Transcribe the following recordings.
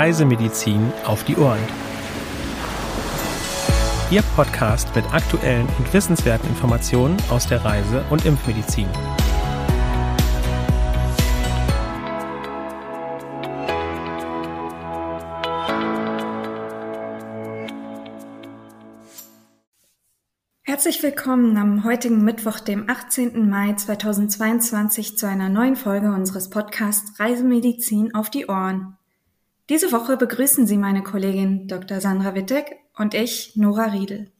Reisemedizin auf die Ohren. Ihr Podcast mit aktuellen und wissenswerten Informationen aus der Reise- und Impfmedizin. Herzlich willkommen am heutigen Mittwoch, dem 18. Mai 2022 zu einer neuen Folge unseres Podcasts Reisemedizin auf die Ohren. Diese Woche begrüßen Sie meine Kollegin Dr. Sandra Wittek und ich, Nora Riedel.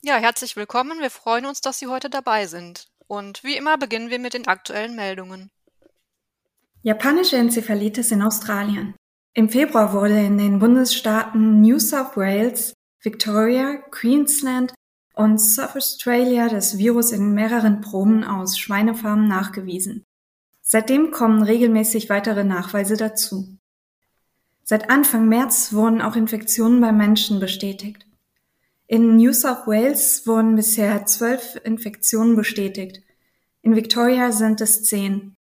Ja, herzlich willkommen. Wir freuen uns, dass Sie heute dabei sind. Und wie immer beginnen wir mit den aktuellen Meldungen. Japanische Enzephalitis in Australien. Im Februar wurde in den Bundesstaaten New South Wales, Victoria, Queensland und South Australia das Virus in mehreren Proben aus Schweinefarmen nachgewiesen. Seitdem kommen regelmäßig weitere Nachweise dazu. Seit Anfang März wurden auch Infektionen bei Menschen bestätigt. In New South Wales wurden bisher zwölf Infektionen bestätigt. In Victoria sind es zehn.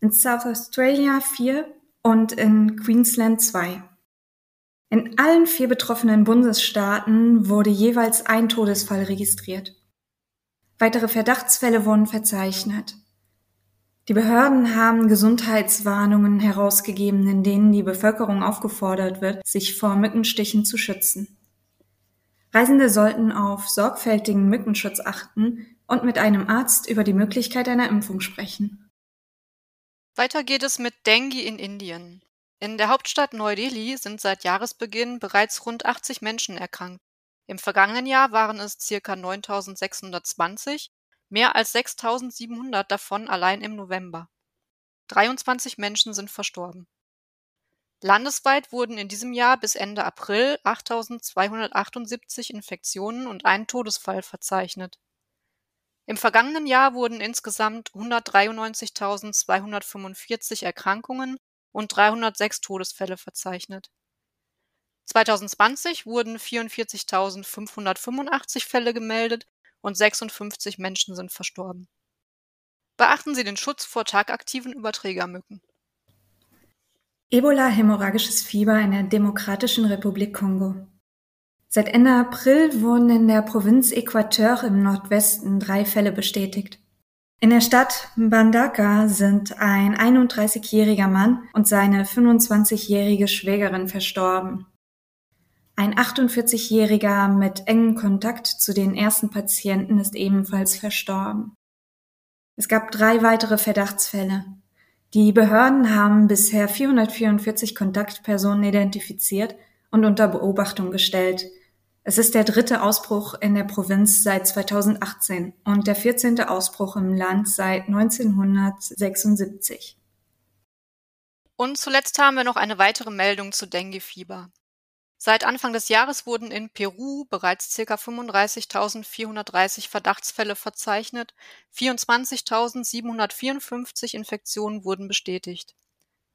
In South Australia vier und in Queensland zwei. In allen vier betroffenen Bundesstaaten wurde jeweils ein Todesfall registriert. Weitere Verdachtsfälle wurden verzeichnet. Die Behörden haben Gesundheitswarnungen herausgegeben, in denen die Bevölkerung aufgefordert wird, sich vor Mückenstichen zu schützen. Reisende sollten auf sorgfältigen Mückenschutz achten und mit einem Arzt über die Möglichkeit einer Impfung sprechen. Weiter geht es mit Dengue in Indien. In der Hauptstadt Neu-Delhi sind seit Jahresbeginn bereits rund 80 Menschen erkrankt. Im vergangenen Jahr waren es ca. 9620, mehr als 6700 davon allein im November. 23 Menschen sind verstorben. Landesweit wurden in diesem Jahr bis Ende April 8278 Infektionen und ein Todesfall verzeichnet. Im vergangenen Jahr wurden insgesamt 193.245 Erkrankungen und 306 Todesfälle verzeichnet. 2020 wurden 44.585 Fälle gemeldet und 56 Menschen sind verstorben. Beachten Sie den Schutz vor tagaktiven Überträgermücken. Ebola-hämorrhagisches Fieber in der Demokratischen Republik Kongo. Seit Ende April wurden in der Provinz Äquateur im Nordwesten drei Fälle bestätigt. In der Stadt Mbandaka sind ein 31-jähriger Mann und seine 25-jährige Schwägerin verstorben. Ein 48-jähriger mit engem Kontakt zu den ersten Patienten ist ebenfalls verstorben. Es gab drei weitere Verdachtsfälle. Die Behörden haben bisher 444 Kontaktpersonen identifiziert und unter Beobachtung gestellt, es ist der dritte Ausbruch in der Provinz seit 2018 und der vierzehnte Ausbruch im Land seit 1976. Und zuletzt haben wir noch eine weitere Meldung zu Dengue-Fieber. Seit Anfang des Jahres wurden in Peru bereits ca. 35.430 Verdachtsfälle verzeichnet, 24.754 Infektionen wurden bestätigt.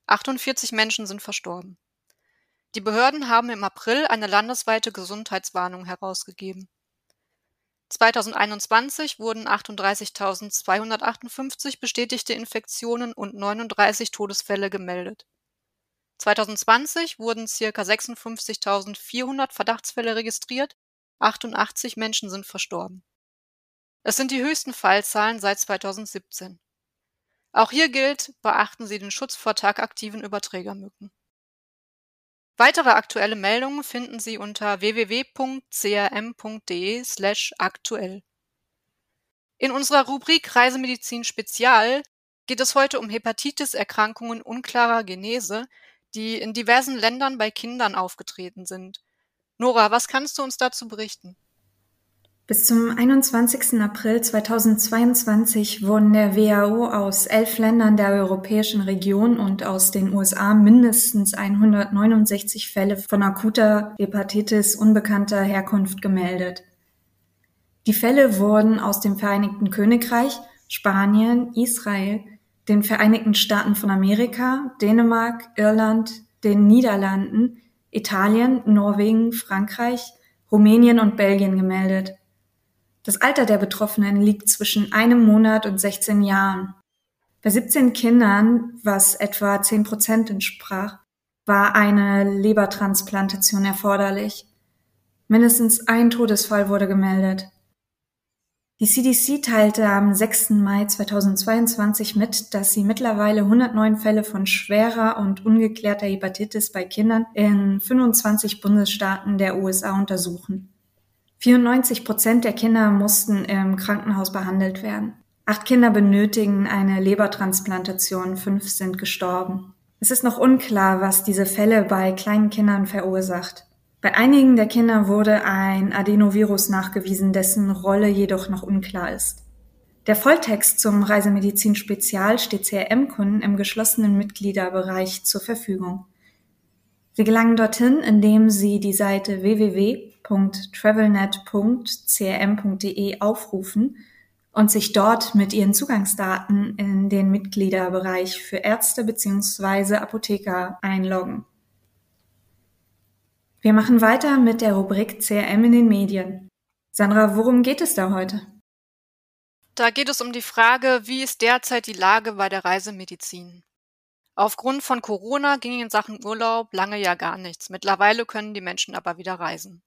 48 Menschen sind verstorben. Die Behörden haben im April eine landesweite Gesundheitswarnung herausgegeben. 2021 wurden 38.258 bestätigte Infektionen und 39 Todesfälle gemeldet. 2020 wurden ca. 56.400 Verdachtsfälle registriert, 88 Menschen sind verstorben. Es sind die höchsten Fallzahlen seit 2017. Auch hier gilt, beachten Sie den Schutz vor tagaktiven Überträgermücken. Weitere aktuelle Meldungen finden Sie unter www.crm.de/aktuell. In unserer Rubrik Reisemedizin Spezial geht es heute um Hepatitis-Erkrankungen unklarer Genese, die in diversen Ländern bei Kindern aufgetreten sind. Nora, was kannst du uns dazu berichten? Bis zum 21. April 2022 wurden der WHO aus elf Ländern der Europäischen Region und aus den USA mindestens 169 Fälle von akuter Hepatitis unbekannter Herkunft gemeldet. Die Fälle wurden aus dem Vereinigten Königreich, Spanien, Israel, den Vereinigten Staaten von Amerika, Dänemark, Irland, den Niederlanden, Italien, Norwegen, Frankreich, Rumänien und Belgien gemeldet. Das Alter der Betroffenen liegt zwischen einem Monat und 16 Jahren. Bei 17 Kindern, was etwa 10 Prozent entsprach, war eine Lebertransplantation erforderlich. Mindestens ein Todesfall wurde gemeldet. Die CDC teilte am 6. Mai 2022 mit, dass sie mittlerweile 109 Fälle von schwerer und ungeklärter Hepatitis bei Kindern in 25 Bundesstaaten der USA untersuchen. 94 Prozent der Kinder mussten im Krankenhaus behandelt werden. Acht Kinder benötigen eine Lebertransplantation, fünf sind gestorben. Es ist noch unklar, was diese Fälle bei kleinen Kindern verursacht. Bei einigen der Kinder wurde ein Adenovirus nachgewiesen, dessen Rolle jedoch noch unklar ist. Der Volltext zum Reisemedizin Spezial steht CRM-Kunden im geschlossenen Mitgliederbereich zur Verfügung. Sie gelangen dorthin, indem Sie die Seite www.travelnet.crm.de aufrufen und sich dort mit Ihren Zugangsdaten in den Mitgliederbereich für Ärzte bzw. Apotheker einloggen. Wir machen weiter mit der Rubrik CRM in den Medien. Sandra, worum geht es da heute? Da geht es um die Frage, wie ist derzeit die Lage bei der Reisemedizin? Aufgrund von Corona ging in Sachen Urlaub lange ja gar nichts. Mittlerweile können die Menschen aber wieder reisen.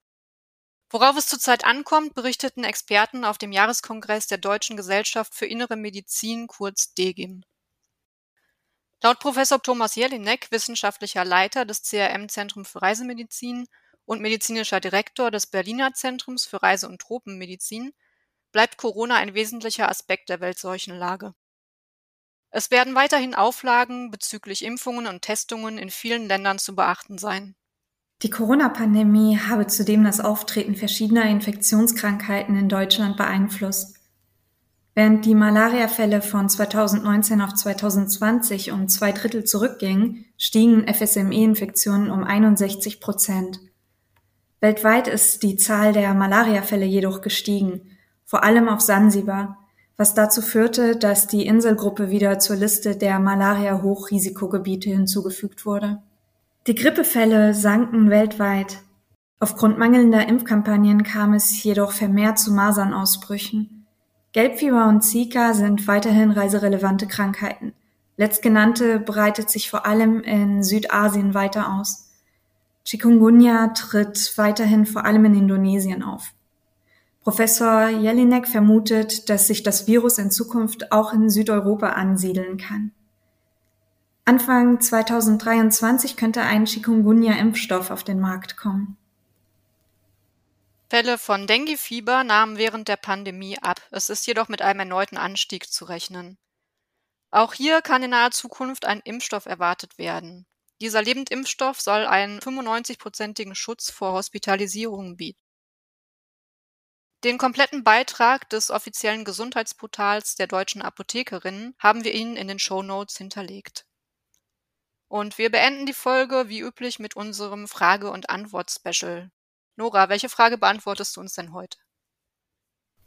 Worauf es zurzeit ankommt, berichteten Experten auf dem Jahreskongress der Deutschen Gesellschaft für Innere Medizin, kurz DGIM. Laut Professor Thomas Jelinek, wissenschaftlicher Leiter des CRM-Zentrums für Reisemedizin und medizinischer Direktor des Berliner Zentrums für Reise- und Tropenmedizin, bleibt Corona ein wesentlicher Aspekt der Weltseuchenlage. Es werden weiterhin Auflagen bezüglich Impfungen und Testungen in vielen Ländern zu beachten sein. Die Corona-Pandemie habe zudem das Auftreten verschiedener Infektionskrankheiten in Deutschland beeinflusst. Während die Malariafälle von 2019 auf 2020 um zwei Drittel zurückgingen, stiegen FSME-Infektionen um 61 Prozent. Weltweit ist die Zahl der Malariafälle jedoch gestiegen, vor allem auf Sansibar, was dazu führte, dass die Inselgruppe wieder zur Liste der Malaria-Hochrisikogebiete hinzugefügt wurde. Die Grippefälle sanken weltweit. Aufgrund mangelnder Impfkampagnen kam es jedoch vermehrt zu Masernausbrüchen. Gelbfieber und Zika sind weiterhin reiserelevante Krankheiten. Letztgenannte breitet sich vor allem in Südasien weiter aus. Chikungunya tritt weiterhin vor allem in Indonesien auf. Professor Jelinek vermutet, dass sich das Virus in Zukunft auch in Südeuropa ansiedeln kann. Anfang 2023 könnte ein Chikungunya-Impfstoff auf den Markt kommen. Fälle von Denguefieber nahmen während der Pandemie ab, es ist jedoch mit einem erneuten Anstieg zu rechnen. Auch hier kann in naher Zukunft ein Impfstoff erwartet werden. Dieser Lebendimpfstoff soll einen 95-prozentigen Schutz vor Hospitalisierungen bieten. Den kompletten Beitrag des offiziellen Gesundheitsportals der deutschen Apothekerinnen haben wir Ihnen in den Show Notes hinterlegt. Und wir beenden die Folge wie üblich mit unserem Frage- und Antwort-Special. Nora, welche Frage beantwortest du uns denn heute?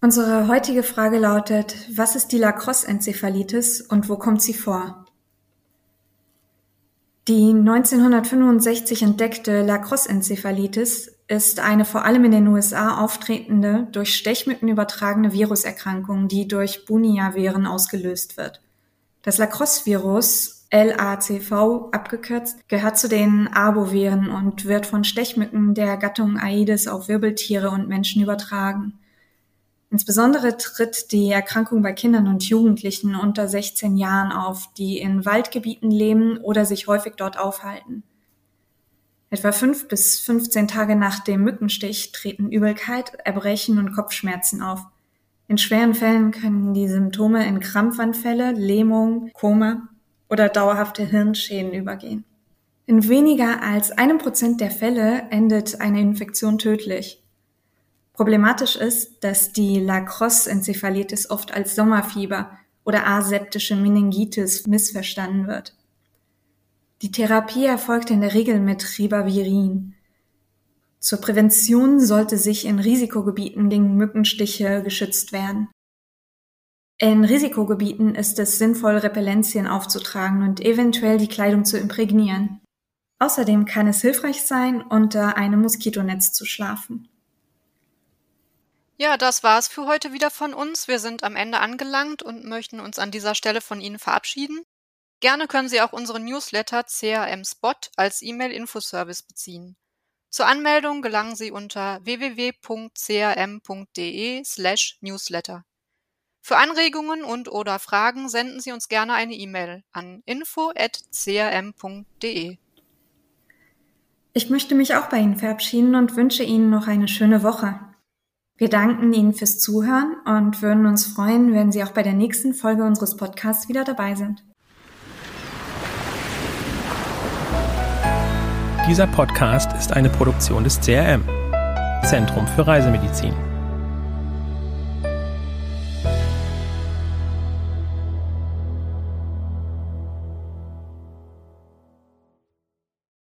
Unsere heutige Frage lautet, was ist die Lacrosse-Enzephalitis und wo kommt sie vor? Die 1965 entdeckte Lacrosse-Enzephalitis ist eine vor allem in den USA auftretende, durch Stechmücken übertragene Viruserkrankung, die durch Bunia-Viren ausgelöst wird. Das Lacrosse-Virus LACV abgekürzt, gehört zu den Arboviren und wird von Stechmücken der Gattung Aedes auf Wirbeltiere und Menschen übertragen. Insbesondere tritt die Erkrankung bei Kindern und Jugendlichen unter 16 Jahren auf, die in Waldgebieten leben oder sich häufig dort aufhalten. Etwa fünf bis 15 Tage nach dem Mückenstich treten Übelkeit, Erbrechen und Kopfschmerzen auf. In schweren Fällen können die Symptome in Krampfanfälle, Lähmung, Koma oder dauerhafte Hirnschäden übergehen. In weniger als einem Prozent der Fälle endet eine Infektion tödlich. Problematisch ist, dass die Lacrosse-Enzephalitis oft als Sommerfieber oder aseptische Meningitis missverstanden wird. Die Therapie erfolgt in der Regel mit Ribavirin. Zur Prävention sollte sich in Risikogebieten gegen Mückenstiche geschützt werden. In Risikogebieten ist es sinnvoll, Repellenzien aufzutragen und eventuell die Kleidung zu imprägnieren. Außerdem kann es hilfreich sein, unter einem Moskitonetz zu schlafen. Ja, das war's für heute wieder von uns. Wir sind am Ende angelangt und möchten uns an dieser Stelle von Ihnen verabschieden. Gerne können Sie auch unseren Newsletter CRM Spot als E-Mail-Infoservice beziehen. Zur Anmeldung gelangen Sie unter www.crm.de/newsletter. Für Anregungen und/oder Fragen senden Sie uns gerne eine E-Mail an info@crm.de. Ich möchte mich auch bei Ihnen verabschieden und wünsche Ihnen noch eine schöne Woche. Wir danken Ihnen fürs Zuhören und würden uns freuen, wenn Sie auch bei der nächsten Folge unseres Podcasts wieder dabei sind. Dieser Podcast ist eine Produktion des CRM, Zentrum für Reisemedizin.